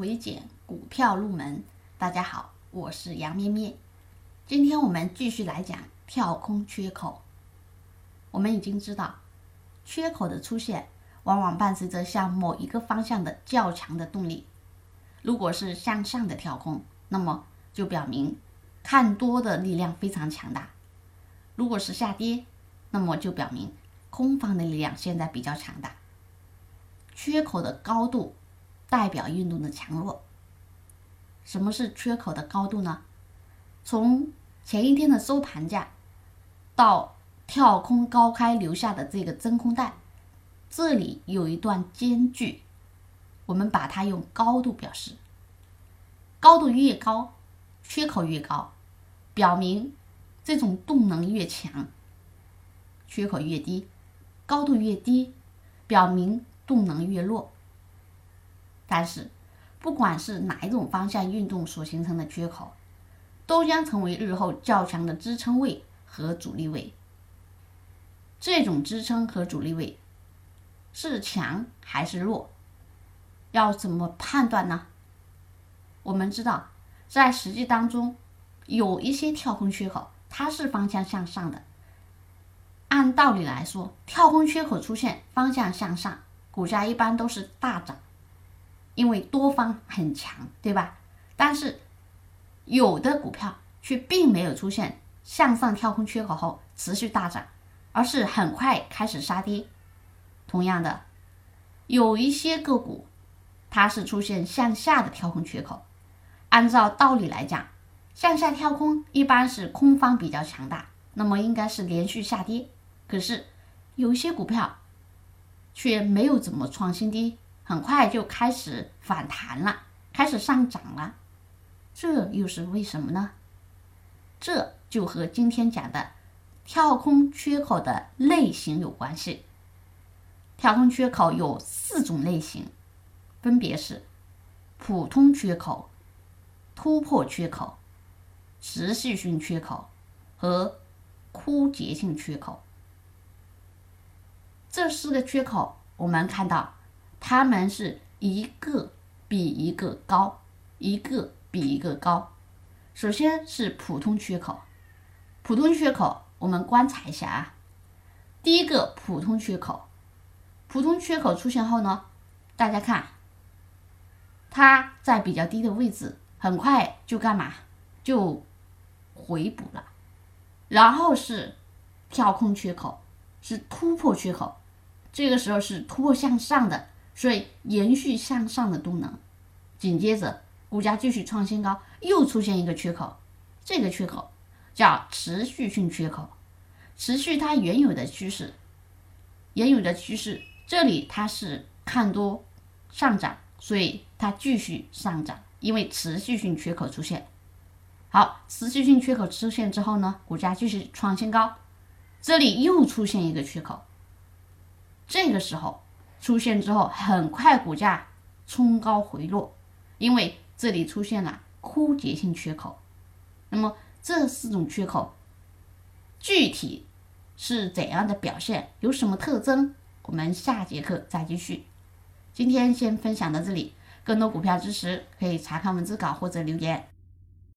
微减股票入门，大家好，我是杨咩咩。今天我们继续来讲跳空缺口。我们已经知道，缺口的出现往往伴随着向某一个方向的较强的动力。如果是向上的跳空，那么就表明看多的力量非常强大；如果是下跌，那么就表明空方的力量现在比较强大。缺口的高度。代表运动的强弱。什么是缺口的高度呢？从前一天的收盘价到跳空高开留下的这个真空带，这里有一段间距，我们把它用高度表示。高度越高，缺口越高，表明这种动能越强；缺口越低，高度越低，表明动能越弱。但是，不管是哪一种方向运动所形成的缺口，都将成为日后较强的支撑位和阻力位。这种支撑和阻力位是强还是弱？要怎么判断呢？我们知道，在实际当中，有一些跳空缺口它是方向向上的。按道理来说，跳空缺口出现方向向上，股价一般都是大涨。因为多方很强，对吧？但是有的股票却并没有出现向上跳空缺口后持续大涨，而是很快开始杀跌。同样的，有一些个股它是出现向下的跳空缺口。按照道理来讲，向下跳空一般是空方比较强大，那么应该是连续下跌。可是有一些股票却没有怎么创新低。很快就开始反弹了，开始上涨了，这又是为什么呢？这就和今天讲的跳空缺口的类型有关系。跳空缺口有四种类型，分别是普通缺口、突破缺口、持续性缺口和枯竭性缺口。这四个缺口，我们看到。它们是一个比一个高，一个比一个高。首先是普通缺口，普通缺口我们观察一下啊。第一个普通缺口，普通缺口出现后呢，大家看，它在比较低的位置，很快就干嘛？就回补了。然后是跳空缺口，是突破缺口，这个时候是突破向上的。所以延续向上的动能，紧接着股价继续创新高，又出现一个缺口，这个缺口叫持续性缺口，持续它原有的趋势，原有的趋势，这里它是看多上涨，所以它继续上涨，因为持续性缺口出现。好，持续性缺口出现之后呢，股价继续创新高，这里又出现一个缺口，这个时候。出现之后，很快股价冲高回落，因为这里出现了枯竭性缺口。那么这四种缺口具体是怎样的表现，有什么特征？我们下节课再继续。今天先分享到这里，更多股票知识可以查看文字稿或者留言。